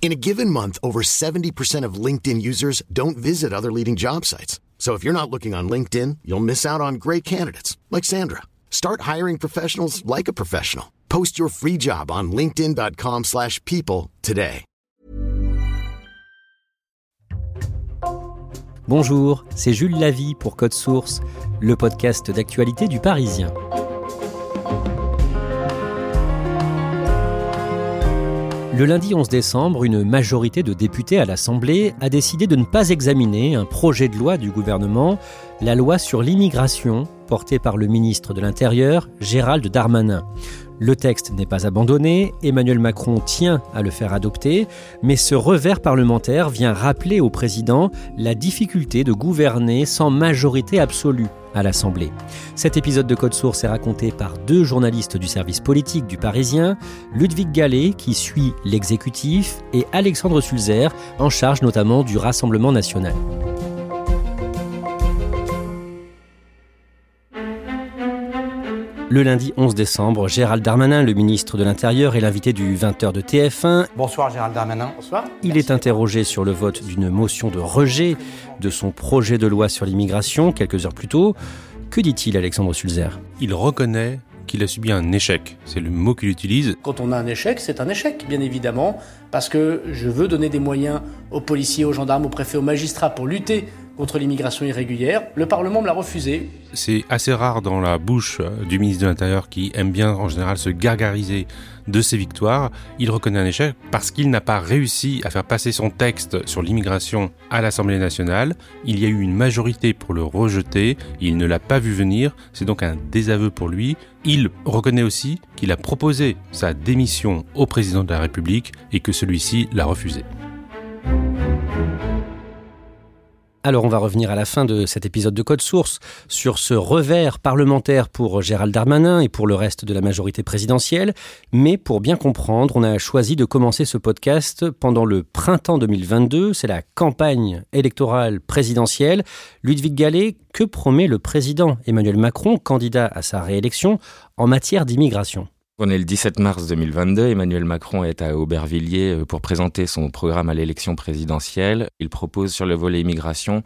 In a given month, over 70% of LinkedIn users don't visit other leading job sites. So if you're not looking on LinkedIn, you'll miss out on great candidates like Sandra. Start hiring professionals like a professional. Post your free job on linkedin.com/people today. Bonjour, c'est Jules Lavie pour Code Source, le podcast d'actualité du Parisien. Le lundi 11 décembre, une majorité de députés à l'Assemblée a décidé de ne pas examiner un projet de loi du gouvernement, la loi sur l'immigration, portée par le ministre de l'Intérieur, Gérald Darmanin. Le texte n'est pas abandonné, Emmanuel Macron tient à le faire adopter, mais ce revers parlementaire vient rappeler au président la difficulté de gouverner sans majorité absolue à l'Assemblée. Cet épisode de Code Source est raconté par deux journalistes du service politique du Parisien, Ludwig Gallet qui suit l'exécutif et Alexandre Sulzer en charge notamment du Rassemblement national. Le lundi 11 décembre, Gérald Darmanin, le ministre de l'Intérieur, est l'invité du 20h de TF1. Bonsoir Gérald Darmanin. Bonsoir. Il est interrogé sur le vote d'une motion de rejet de son projet de loi sur l'immigration quelques heures plus tôt. Que dit-il Alexandre Sulzer? Il reconnaît qu'il a subi un échec. C'est le mot qu'il utilise. Quand on a un échec, c'est un échec, bien évidemment, parce que je veux donner des moyens aux policiers, aux gendarmes, aux préfets, aux magistrats pour lutter contre l'immigration irrégulière. Le Parlement me l'a refusé. C'est assez rare dans la bouche euh, du ministre de l'Intérieur qui aime bien en général se gargariser de ses victoires. Il reconnaît un échec parce qu'il n'a pas réussi à faire passer son texte sur l'immigration à l'Assemblée nationale. Il y a eu une majorité pour le rejeter. Il ne l'a pas vu venir. C'est donc un désaveu pour lui. Il reconnaît aussi qu'il a proposé sa démission au président de la République et que celui-ci l'a refusé. Alors on va revenir à la fin de cet épisode de Code Source sur ce revers parlementaire pour Gérald Darmanin et pour le reste de la majorité présidentielle. Mais pour bien comprendre, on a choisi de commencer ce podcast pendant le printemps 2022. C'est la campagne électorale présidentielle. Ludwig Gallet, que promet le président Emmanuel Macron, candidat à sa réélection, en matière d'immigration? On est le 17 mars 2022. Emmanuel Macron est à Aubervilliers euh, pour présenter son programme à l'élection présidentielle. Il propose sur le volet immigration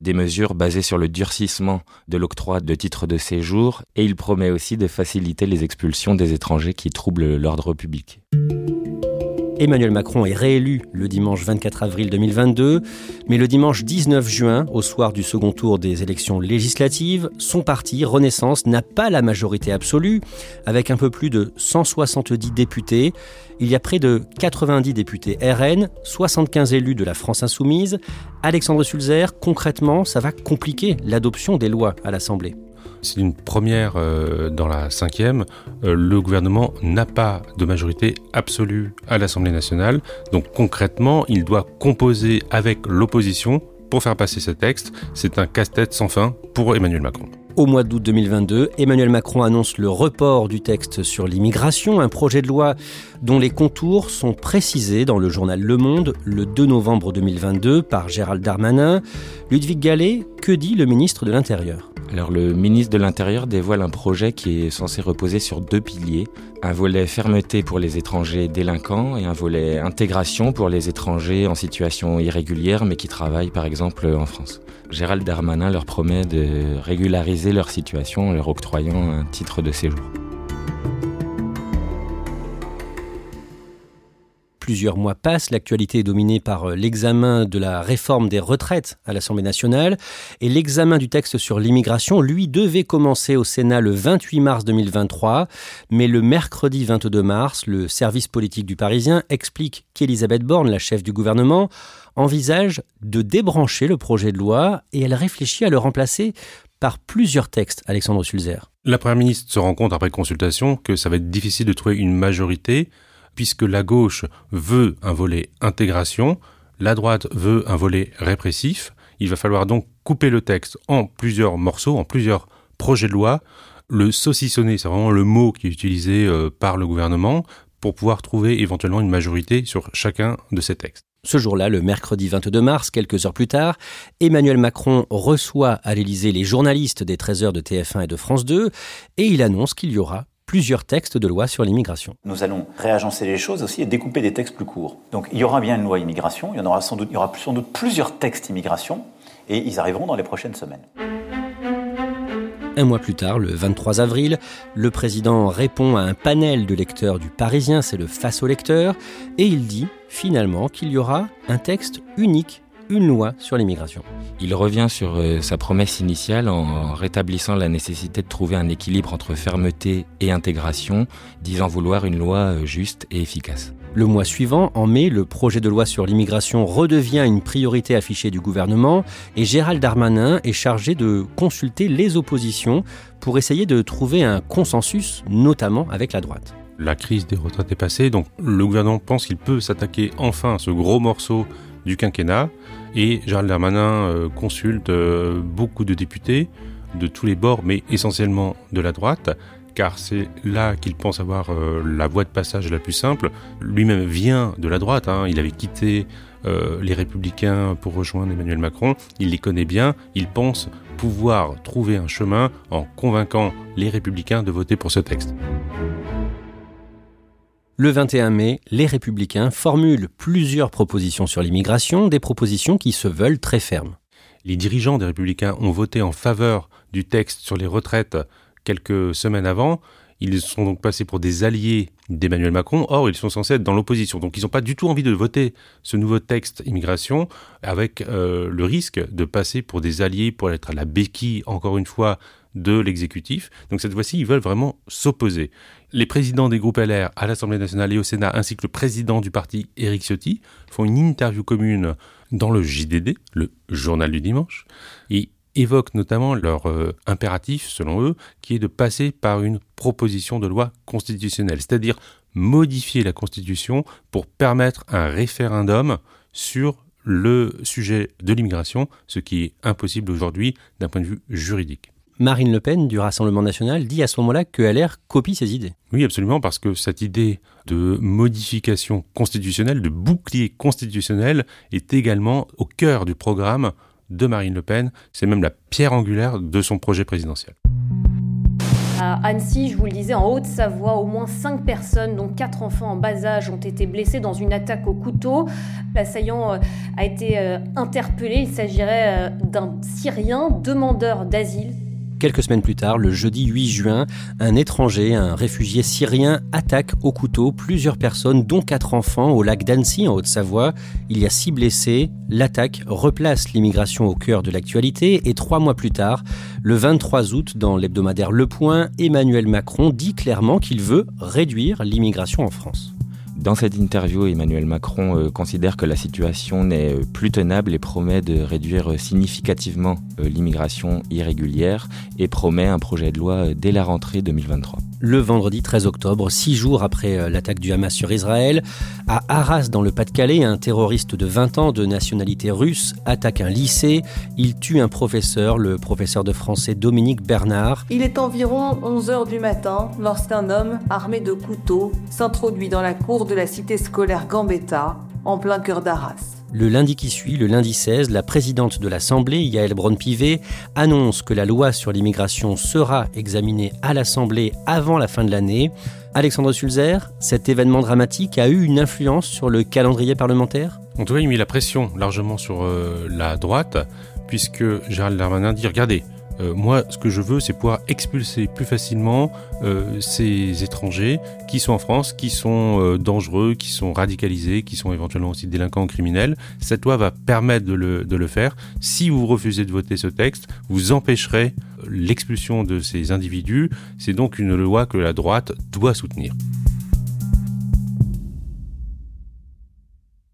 des mesures basées sur le durcissement de l'octroi de titres de séjour et il promet aussi de faciliter les expulsions des étrangers qui troublent l'ordre public. Emmanuel Macron est réélu le dimanche 24 avril 2022, mais le dimanche 19 juin, au soir du second tour des élections législatives, son parti, Renaissance, n'a pas la majorité absolue, avec un peu plus de 170 députés. Il y a près de 90 députés RN, 75 élus de la France insoumise. Alexandre Sulzer, concrètement, ça va compliquer l'adoption des lois à l'Assemblée. C'est une première euh, dans la cinquième. Euh, le gouvernement n'a pas de majorité absolue à l'Assemblée nationale. Donc concrètement, il doit composer avec l'opposition pour faire passer ce texte. C'est un casse-tête sans fin pour Emmanuel Macron. Au mois d'août 2022, Emmanuel Macron annonce le report du texte sur l'immigration, un projet de loi dont les contours sont précisés dans le journal Le Monde le 2 novembre 2022 par Gérald Darmanin. Ludwig Gallet, que dit le ministre de l'Intérieur? Alors le ministre de l'Intérieur dévoile un projet qui est censé reposer sur deux piliers, un volet fermeté pour les étrangers délinquants et un volet intégration pour les étrangers en situation irrégulière mais qui travaillent par exemple en France. Gérald Darmanin leur promet de régulariser leur situation en leur octroyant un titre de séjour. Plusieurs mois passent, l'actualité est dominée par euh, l'examen de la réforme des retraites à l'Assemblée nationale et l'examen du texte sur l'immigration, lui, devait commencer au Sénat le 28 mars 2023, mais le mercredi 22 mars, le service politique du Parisien explique qu'Elisabeth Borne, la chef du gouvernement, envisage de débrancher le projet de loi et elle réfléchit à le remplacer par plusieurs textes, Alexandre Sulzer. La Première ministre se rend compte après consultation que ça va être difficile de trouver une majorité puisque la gauche veut un volet intégration, la droite veut un volet répressif. Il va falloir donc couper le texte en plusieurs morceaux, en plusieurs projets de loi. Le saucissonner, c'est vraiment le mot qui est utilisé euh, par le gouvernement pour pouvoir trouver éventuellement une majorité sur chacun de ces textes. Ce jour-là, le mercredi 22 mars, quelques heures plus tard, Emmanuel Macron reçoit à l'Élysée les journalistes des 13 heures de TF1 et de France 2 et il annonce qu'il y aura plusieurs textes de loi sur l'immigration. Nous allons réagencer les choses aussi et découper des textes plus courts. Donc il y aura bien une loi immigration, il y en aura sans doute, il y aura sans doute plusieurs textes immigration et ils arriveront dans les prochaines semaines. Un mois plus tard, le 23 avril, le président répond à un panel de lecteurs du Parisien, c'est le face au lecteur, et il dit finalement qu'il y aura un texte unique une loi sur l'immigration. Il revient sur euh, sa promesse initiale en rétablissant la nécessité de trouver un équilibre entre fermeté et intégration, disant vouloir une loi euh, juste et efficace. Le mois suivant, en mai, le projet de loi sur l'immigration redevient une priorité affichée du gouvernement et Gérald Darmanin est chargé de consulter les oppositions pour essayer de trouver un consensus, notamment avec la droite. La crise des retraites est passée, donc le gouvernement pense qu'il peut s'attaquer enfin à ce gros morceau du quinquennat. Et Gérald Darmanin euh, consulte euh, beaucoup de députés de tous les bords, mais essentiellement de la droite, car c'est là qu'il pense avoir euh, la voie de passage la plus simple. Lui-même vient de la droite, hein. il avait quitté les républicains pour rejoindre Emmanuel Macron, il les connaît bien, il pense pouvoir trouver un chemin en convainquant les républicains de voter pour ce texte. Le 21 mai, les républicains formulent plusieurs propositions sur l'immigration, des propositions qui se veulent très fermes. Les dirigeants des républicains ont voté en faveur du texte sur les retraites quelques semaines avant. Ils sont donc passés pour des alliés d'Emmanuel Macron. Or, ils sont censés être dans l'opposition. Donc, ils n'ont pas du tout envie de voter ce nouveau texte immigration avec euh, le risque de passer pour des alliés, pour être à la béquille, encore une fois, de l'exécutif. Donc cette fois-ci, ils veulent vraiment s'opposer. Les présidents des groupes LR à l'Assemblée nationale et au Sénat, ainsi que le président du parti, Éric Ciotti, font une interview commune dans le JDD, le journal du dimanche, et évoquent notamment leur euh, impératif, selon eux, qui est de passer par une proposition de loi constitutionnelle, c'est-à-dire modifier la Constitution pour permettre un référendum sur le sujet de l'immigration, ce qui est impossible aujourd'hui d'un point de vue juridique. Marine Le Pen du Rassemblement national dit à ce moment-là que LR copie ses idées. Oui, absolument, parce que cette idée de modification constitutionnelle, de bouclier constitutionnel, est également au cœur du programme de Marine Le Pen. C'est même la pierre angulaire de son projet présidentiel. À Annecy, je vous le disais, en Haute-Savoie, au moins 5 personnes, dont 4 enfants en bas âge, ont été blessés dans une attaque au couteau. L'assaillant euh, a été euh, interpellé. Il s'agirait euh, d'un Syrien demandeur d'asile Quelques semaines plus tard, le jeudi 8 juin, un étranger, un réfugié syrien, attaque au couteau plusieurs personnes, dont quatre enfants, au lac d'Annecy, en Haute-Savoie. Il y a six blessés. L'attaque replace l'immigration au cœur de l'actualité et trois mois plus tard, le 23 août, dans l'hebdomadaire Le Point, Emmanuel Macron dit clairement qu'il veut réduire l'immigration en France. Dans cette interview, Emmanuel Macron euh, considère que la situation n'est euh, plus tenable et promet de réduire euh, significativement l'immigration irrégulière et promet un projet de loi dès la rentrée 2023. Le vendredi 13 octobre, six jours après l'attaque du Hamas sur Israël, à Arras dans le Pas-de-Calais, un terroriste de 20 ans de nationalité russe attaque un lycée. Il tue un professeur, le professeur de français Dominique Bernard. Il est environ 11 heures du matin lorsqu'un homme armé de couteau s'introduit dans la cour de la cité scolaire Gambetta, en plein cœur d'Arras. Le lundi qui suit, le lundi 16, la présidente de l'Assemblée, Yael Braun-Pivet, annonce que la loi sur l'immigration sera examinée à l'Assemblée avant la fin de l'année. Alexandre Sulzer, cet événement dramatique a eu une influence sur le calendrier parlementaire? En tout cas, il a mis la pression largement sur euh, la droite, puisque Gérald Darmanin dit regardez, Euh, moi, ce que je veux, c'est pouvoir expulser plus facilement euh, ces étrangers qui sont en France, qui sont euh, dangereux, qui sont radicalisés, qui sont éventuellement aussi délinquants ou criminels. Cette loi va permettre de le, de le faire. Si vous refusez de voter ce texte, vous empêcherez l'expulsion de ces individus. C'est donc une loi que la droite doit soutenir.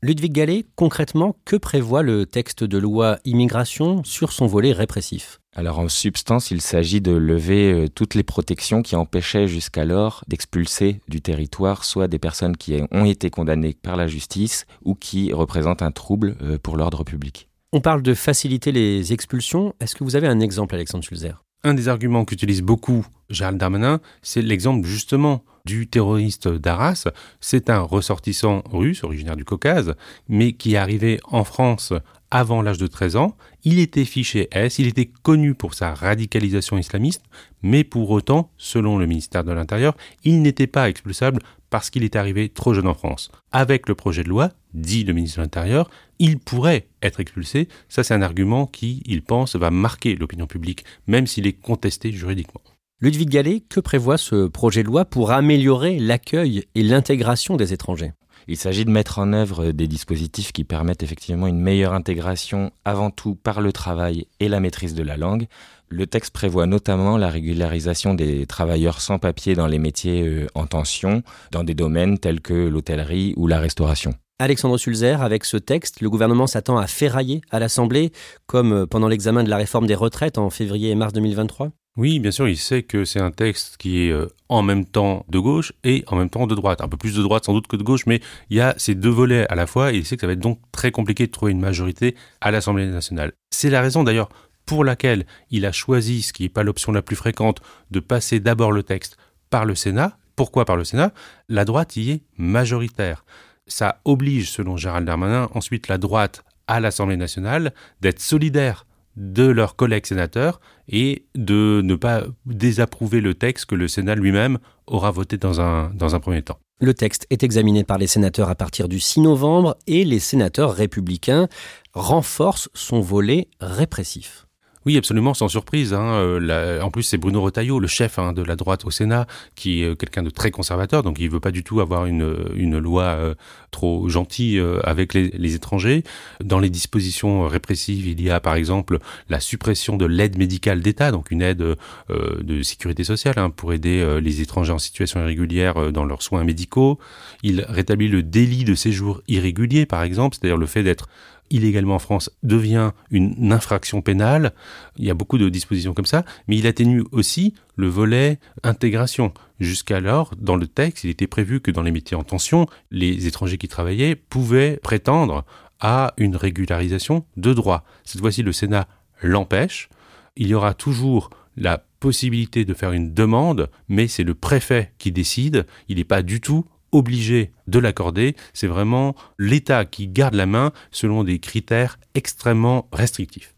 Ludwig Gallet, concrètement, que prévoit le texte de loi immigration sur son volet répressif? Alors en substance, il s'agit de lever euh, toutes les protections qui empêchaient jusqu'alors d'expulser du territoire soit des personnes qui ont été condamnées par la justice ou qui représentent un trouble euh, pour l'ordre public. On parle de faciliter les expulsions. Est-ce que vous avez un exemple, Alexandre Schulzer Un des arguments qu'utilise beaucoup Gérald Darmanin, c'est l'exemple justement du terroriste d'Arras. C'est un ressortissant russe, originaire du Caucase, mais qui est arrivé en France avant l'âge de 13 ans. Il était fiché S, il était connu pour sa radicalisation islamiste, mais pour autant, selon le ministère de l'Intérieur, il n'était pas expulsable parce qu'il est arrivé trop jeune en France. Avec le projet de loi, dit le ministre de l'Intérieur, il pourrait être expulsé. Ça, c'est un argument qui, il pense, va marquer l'opinion publique, même s'il est contesté juridiquement. Ludwig Gallet, que prévoit ce projet de loi pour améliorer l'accueil et l'intégration des étrangers? Il s'agit de mettre en œuvre des dispositifs qui permettent effectivement une meilleure intégration avant tout par le travail et la maîtrise de la langue. Le texte prévoit notamment la régularisation des travailleurs sans papier dans les métiers euh, en tension, dans des domaines tels que l'hôtellerie ou la restauration. Alexandre Sulzer, avec ce texte, le gouvernement s'attend à ferrailler à l'Assemblée, comme euh, pendant l'examen de la réforme des retraites en février et mars 2023 oui, bien sûr, il sait que c'est un texte qui est euh, en même temps de gauche et en même temps de droite. Un peu plus de droite sans doute que de gauche, mais il y a ces deux volets à la fois et il sait que ça va être donc très compliqué de trouver une majorité à l'Assemblée nationale. C'est la raison d'ailleurs pour laquelle il a choisi, ce qui n'est pas l'option la plus fréquente, de passer d'abord le texte par le Sénat. Pourquoi par le Sénat? La droite y est majoritaire. Ça oblige, selon Gérald Darmanin, ensuite la droite à l'Assemblée nationale d'être solidaire de leurs collègues sénateurs et de ne pas désapprouver le texte que le Sénat lui-même aura voté dans un, premier temps. Le texte est examiné par les sénateurs à partir du 6 novembre et les sénateurs républicains renforcent son volet répressif. Oui, absolument, sans surprise. Hein. Euh, en plus, c'est Bruno Retailleau, le chef hein, de la droite au Sénat, qui est euh, quelqu'un de très conservateur, donc il veut pas du tout avoir une, une loi euh, trop gentille avec les, les, étrangers. Dans les dispositions répressives, il y a par exemple la suppression de l'aide médicale d'État, donc une aide de sécurité sociale hein, pour aider les étrangers en situation irrégulière dans leurs soins médicaux. Il rétablit le délit de séjour irrégulier, par exemple, c'est-à-dire le fait d'être illégalement en France devient une infraction pénale. Il y a beaucoup de dispositions comme ça, mais il atténue aussi le volet intégration. Jusqu'alors, dans le texte, il était prévu que dans les métiers en tension, les étrangers qui travaillaient pouvaient prétendre à une régularisation de droit. Cette fois-ci, le Sénat l'empêche. Il y aura toujours la possibilité de faire une demande, mais c'est le préfet qui décide. Il n'est pas du tout obligé de l'accorder, c'est vraiment l'État qui garde la main selon des critères extrêmement restrictifs.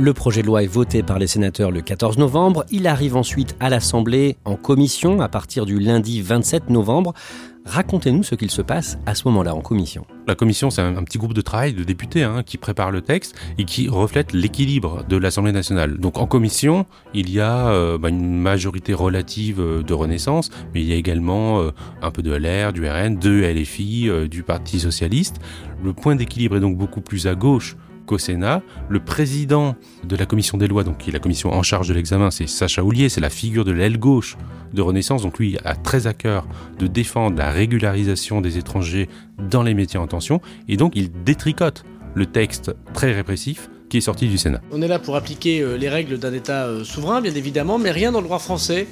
Le projet de loi est voté par les sénateurs le 14 novembre. Il arrive ensuite à l'Assemblée en commission à partir du lundi 27 novembre. Racontez-nous ce qu'il se passe à ce moment-là en commission. La commission, c'est un, petit groupe de travail de députés hein, qui prépare le texte et qui reflète l'équilibre de l'Assemblée nationale. Donc en commission, il y a euh, bah, une majorité relative euh, de Renaissance, mais il y a également euh, un peu de LR, du RN, de LFI, du Parti socialiste. Le point d'équilibre est donc beaucoup plus à gauche au Sénat. Le président de la commission des lois, donc qui est la commission en charge de l'examen, c'est Sacha Houlier, c'est la figure de l'aile gauche de Renaissance. Donc lui a très à cœur de défendre la régularisation des étrangers dans les métiers en tension. Et donc il détricote le texte très répressif qui est sorti du Sénat. On est là pour appliquer euh, les règles d'un État euh, souverain, bien évidemment, mais rien dans le droit français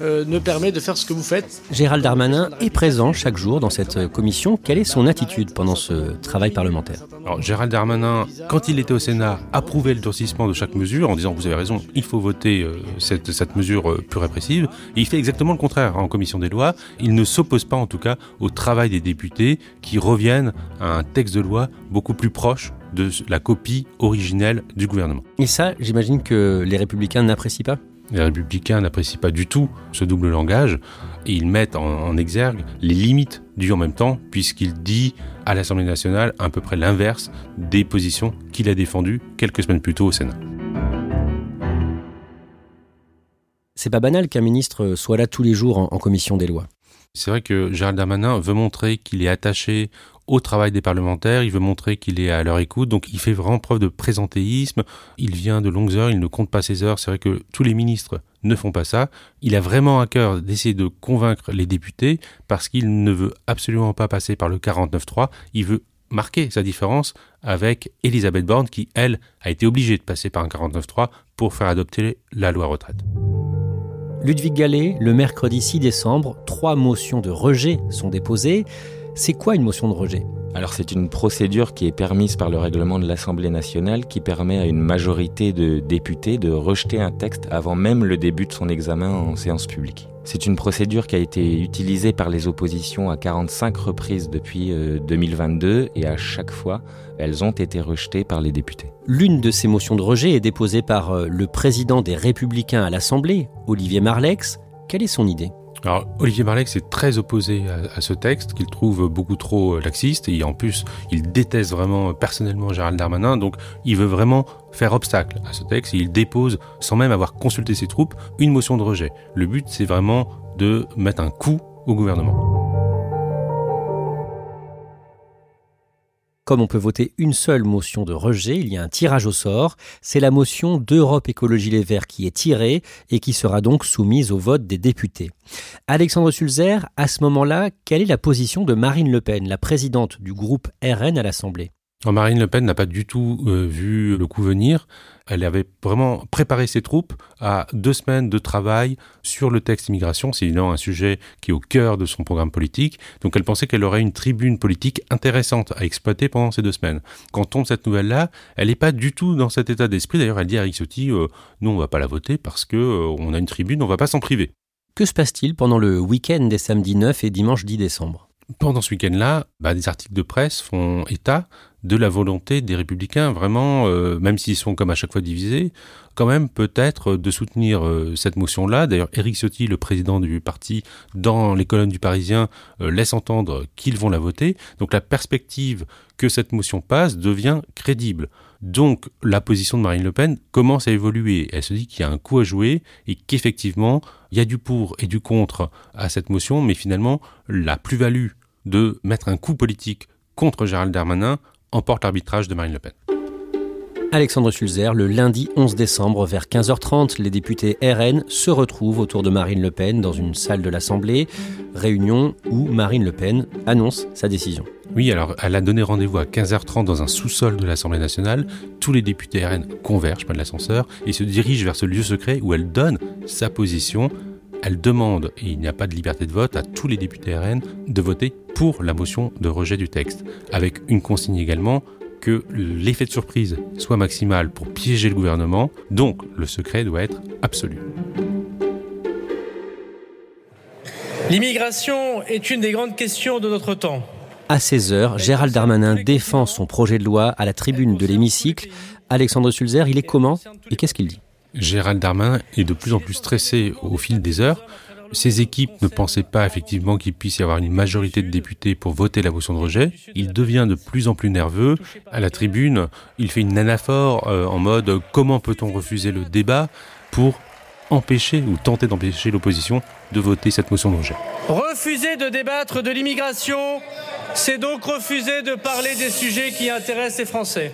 euh, ne permet de faire ce que vous faites. Gérald Darmanin est présent chaque jour dans cette commission. Quelle est son attitude pendant ce travail parlementaire? Alors, Gérald Darmanin, quand il était au Sénat, approuvait le durcissement de chaque mesure en disant vous avez raison, il faut voter euh, cette, cette, mesure euh, plus répressive. Et il fait exactement le contraire en commission des lois. Il ne s'oppose pas en tout cas au travail des députés qui reviennent à un texte de loi beaucoup plus proche de la copie originelle du gouvernement. Et ça, j'imagine que les républicains n'apprécient pas? Les républicains n'apprécient pas du tout ce double langage et ils mettent en, exergue les limites du en même temps, puisqu'il dit à l'Assemblée nationale à peu près l'inverse des positions qu'il a défendues quelques semaines plus tôt au Sénat. C'est pas banal qu'un ministre soit là tous les jours en commission des lois. C'est vrai que Gérald Darmanin veut montrer qu'il est attaché au travail des parlementaires, il veut montrer qu'il est à leur écoute, donc il fait vraiment preuve de présentéisme, il vient de longues heures, il ne compte pas ses heures, c'est vrai que tous les ministres ne font pas ça, il a vraiment à cœur d'essayer de convaincre les députés parce qu'il ne veut absolument pas passer par le 49-3, il veut marquer sa différence avec Elisabeth Borne qui, elle, a été obligée de passer par un 49-3 pour faire adopter la loi retraite. Ludwig Gallet, le mercredi 6 décembre, trois motions de rejet sont déposées. C'est quoi une motion de rejet? Alors c'est une procédure qui est permise par le règlement de l'Assemblée nationale qui permet à une majorité de députés de rejeter un texte avant même le début de son examen en séance publique. C'est une procédure qui a été utilisée par les oppositions à 45 reprises depuis 2022 euh, et à chaque fois, elles ont été rejetées par les députés. L'une de ces motions de rejet est déposée par euh, le président des Républicains à l'Assemblée, Olivier Marlex. Quelle est son idée? Alors, Olivier Marlex est très opposé à, ce texte, qu'il trouve beaucoup trop laxiste, et en plus, il déteste vraiment personnellement Gérald Darmanin, donc il veut vraiment faire obstacle à ce texte, et il dépose, sans même avoir consulté ses troupes, une motion de rejet. Le but, c'est vraiment de mettre un coup au gouvernement. Comme on peut voter une seule motion de rejet, il y a un tirage au sort. C'est la motion d'Europe Écologie Les Verts qui est tirée et qui sera donc soumise au vote des députés. Alexandre Sulzer, à ce moment-là, quelle est la position de Marine Le Pen, la présidente du groupe RN à l'Assemblée? Marine Le Pen n'a pas du tout euh, vu le coup venir. Elle avait vraiment préparé ses troupes à deux semaines de travail sur le texte immigration. C'est évidemment un sujet qui est au cœur de son programme politique. Donc elle pensait qu'elle aurait une tribune politique intéressante à exploiter pendant ces deux semaines. Quand tombe cette nouvelle-là, elle n'est pas du tout dans cet état d'esprit. D'ailleurs, elle dit à Eric Ciotti, euh, nous on va pas la voter parce que euh, on a une tribune, on va pas s'en priver. Que se passe-t-il pendant le week-end des samedis 9 et dimanche 10 décembre? Pendant ce week-end-là, bah, des articles de presse font état de la volonté des républicains, vraiment, euh, même s'ils sont comme à chaque fois divisés, quand même peut-être de soutenir euh, cette motion-là. D'ailleurs, Éric Ciotti, le président du parti, dans les colonnes du Parisien, euh, laisse entendre qu'ils vont la voter. Donc la perspective que cette motion passe devient crédible. Donc la position de Marine Le Pen commence à évoluer. Elle se dit qu'il y a un coup à jouer et qu'effectivement, il y a du pour et du contre à cette motion, mais finalement, la plus-value de mettre un coup politique contre Gérald Darmanin emporte l'arbitrage de Marine Le Pen. Alexandre Sulzer, le lundi 11 décembre vers 15h30, les députés RN se retrouvent autour de Marine Le Pen dans une salle de l'Assemblée, réunion où Marine Le Pen annonce sa décision. Oui, alors elle a donné rendez-vous à 15h30 dans un sous-sol de l'Assemblée nationale. Tous les députés RN convergent, pas de l'ascenseur, et se dirigent vers ce lieu secret où elle donne sa position. Elle demande, et il n'y a pas de liberté de vote, à tous les députés RN de voter pour la motion de rejet du texte, avec une consigne également que l'effet de surprise soit maximal pour piéger le gouvernement, donc le secret doit être absolu. L'immigration est une des grandes questions de notre temps. À 16h, Gérald Darmanin défend son projet de loi à la tribune de l'hémicycle. Alexandre Sulzer, il est comment et qu'est-ce qu'il dit? Gérald Darmanin est de plus en plus stressé au fil des heures. Ces équipes ne pensaient pas effectivement qu'il puisse y avoir une majorité de députés pour voter la motion de rejet. Il devient de plus en plus nerveux. À la tribune, il fait une anaphore euh, en mode comment peut-on refuser le débat pour empêcher ou tenter d'empêcher l'opposition de voter cette motion de rejet? Refuser de débattre de l'immigration, c'est donc refuser de parler des sujets qui intéressent les Français.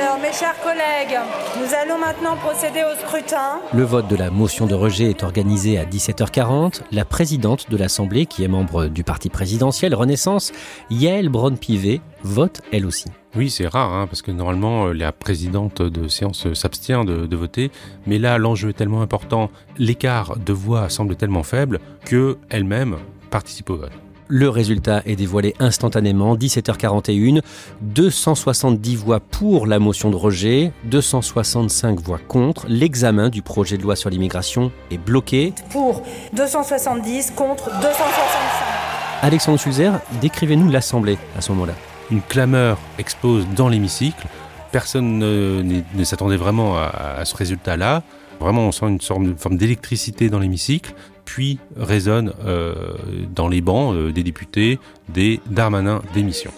Alors, mes chers collègues, nous allons maintenant procéder au scrutin. Le vote de la motion de rejet est organisé à 17h40. La présidente de l'Assemblée, qui est membre du parti présidentiel Renaissance, Yael Braun-Pivet, vote elle aussi. Oui, c'est rare, hein, parce que normalement, euh, la présidente de séance s'abstient de, de, voter. Mais là, l'enjeu est tellement important, l'écart de voix semble tellement faible, qu'elle-même participe au vote. Le résultat est dévoilé instantanément, 17h41. 270 voix pour la motion de rejet, 265 voix contre. L'examen du projet de loi sur l'immigration est bloqué. Pour 270, contre 265. Alexandre Sulzer, décrivez-nous l'Assemblée à ce moment-là. Une clameur explose dans l'hémicycle. Personne ne, s'attendait vraiment à, à ce résultat-là. Vraiment, on sent une sorte forme d'électricité dans l'hémicycle puis résonne euh, dans les bancs euh, des députés des Darmanin démission.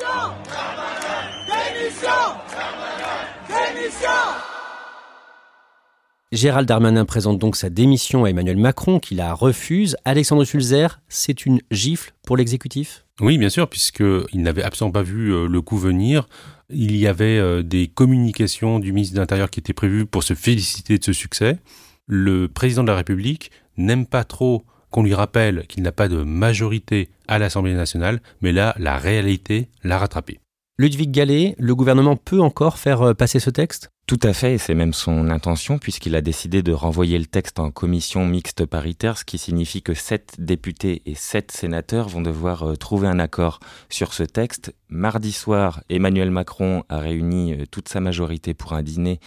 Gérald Darmanin présente donc sa démission à Emmanuel Macron, qui la refuse. Alexandre Sulzer, c'est une gifle pour l'exécutif? Oui, bien sûr, puisqu'il n'avait absolument pas vu euh, le coup venir. Il y avait des communications du ministre de l'Intérieur qui étaient prévues pour se féliciter de ce succès. Le président de la République n'aime pas trop qu'on lui rappelle qu'il n'a pas de majorité à l'Assemblée nationale, mais là, la réalité l'a rattrapé. Ludwig Gallet, le gouvernement peut encore faire euh, passer ce texte? Tout à fait, et c'est même son intention, puisqu'il a décidé de renvoyer le texte en commission mixte paritaire, ce qui signifie que sept députés et sept sénateurs vont devoir euh, trouver un accord sur ce texte. Mardi soir, Emmanuel Macron a réuni euh, toute sa majorité pour un dîner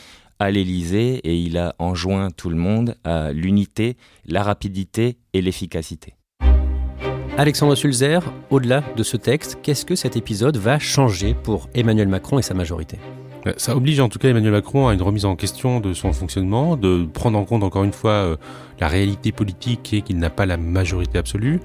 à l'Élysée et il a enjoint tout le monde à l'unité, la rapidité et l'efficacité. Alexandre Sulzer, au-delà de ce texte, qu'est-ce que cet épisode va changer pour Emmanuel Macron et sa majorité? Euh, ça oblige en tout cas Emmanuel Macron à une remise en question de son fonctionnement, de prendre en compte encore une fois euh, la réalité politique qui est qu'il n'a pas la majorité absolue.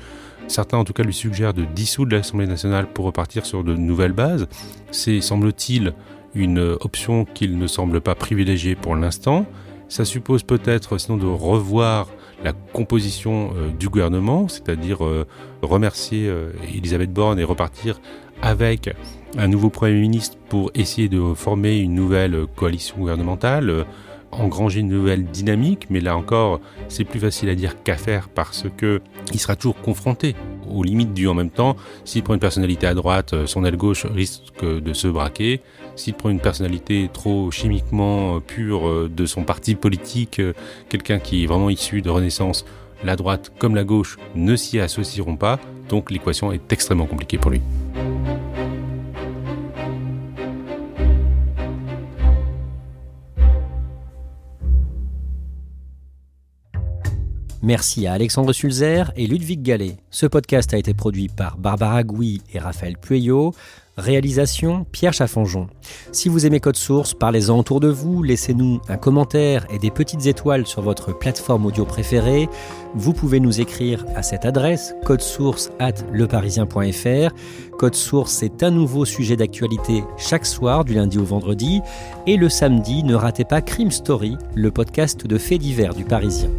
Certains en tout cas lui suggèrent de dissoudre l'Assemblée nationale pour repartir sur de nouvelles bases. C'est, semble-t-il, une option qu'il ne semble pas privilégier pour l'instant. Ça suppose peut-être sinon de revoir la composition euh, du gouvernement, c'est-à-dire euh, remercier euh, Elisabeth Borne et repartir avec un nouveau Premier ministre pour essayer de former une nouvelle coalition gouvernementale, engranger une nouvelle dynamique, mais là encore, c'est plus facile à dire qu'à faire parce que il sera toujours confronté aux limites du en même temps. S'il prend une personnalité à droite, son aile gauche risque de se braquer. S'il prend une personnalité trop chimiquement euh, pure euh, de son parti politique, euh, quelqu'un qui est vraiment issu de Renaissance, la droite comme la gauche ne s'y associeront pas, donc l'équation est extrêmement compliquée pour lui. Merci à Alexandre Sulzer et Ludwig Gallet. Ce podcast a été produit par Barbara Gouy et Raphaël Pueyo. Réalisation Pierre Chaffanjon. Si vous aimez Code Source, parlez-en autour de vous, laissez-nous un commentaire et des petites étoiles sur votre plateforme audio préférée. Vous pouvez nous écrire à cette adresse codesource at leparisien.fr. Code Source, c'est un nouveau sujet d'actualité chaque soir du lundi au vendredi. Et le samedi, ne ratez pas Crime Story, le podcast de faits divers du Parisien.